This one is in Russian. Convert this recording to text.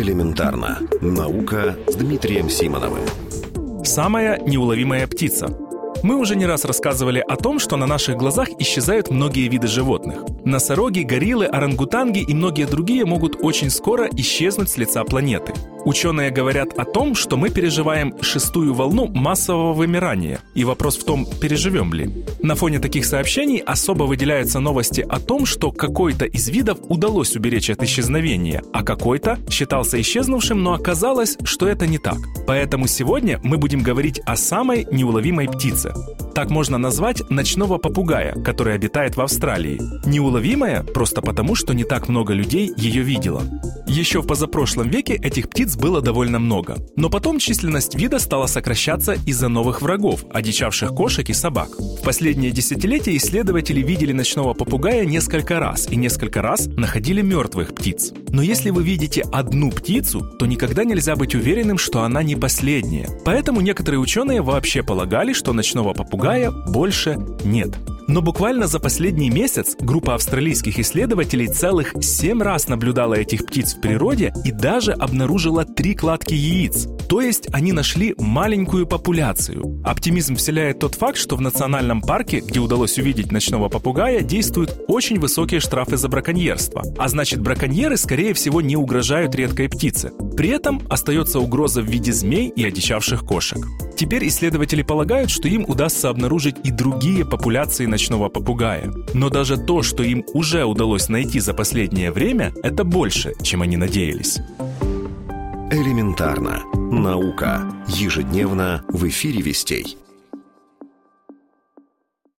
Элементарно. Наука с Дмитрием Симоновым. Самая неуловимая птица. Мы уже не раз рассказывали о том, что на наших глазах исчезают многие виды животных. Носороги, гориллы, орангутанги и многие другие могут очень скоро исчезнуть с лица планеты. Ученые говорят о том, что мы переживаем шестую волну массового вымирания, и вопрос в том, переживем ли. На фоне таких сообщений особо выделяются новости о том, что какой-то из видов удалось уберечь от исчезновения, а какой-то считался исчезнувшим, но оказалось, что это не так. Поэтому сегодня мы будем говорить о самой неуловимой птице. Так можно назвать ночного попугая, который обитает в Австралии. Неуловимая просто потому, что не так много людей ее видело. Еще в позапрошлом веке этих птиц было довольно много. Но потом численность вида стала сокращаться из-за новых врагов, одичавших кошек и собак. В последние десятилетия исследователи видели ночного попугая несколько раз и несколько раз находили мертвых птиц. Но если вы видите одну птицу, то никогда нельзя быть уверенным, что она не последняя. Поэтому некоторые ученые вообще полагали, что ночного попугая больше нет. Но буквально за последний месяц группа австралийских исследователей целых 7 раз наблюдала этих птиц в природе и даже обнаружила три кладки яиц. То есть они нашли маленькую популяцию. Оптимизм вселяет тот факт, что в национальном парке, где удалось увидеть ночного попугая, действуют очень высокие штрафы за браконьерство. А значит, браконьеры, скорее всего, не угрожают редкой птице. При этом остается угроза в виде змей и одичавших кошек. Теперь исследователи полагают, что им удастся обнаружить и другие популяции ночного попугая. Но даже то, что им уже удалось найти за последнее время, это больше, чем они надеялись. Элементарно. Наука. Ежедневно в эфире Вестей.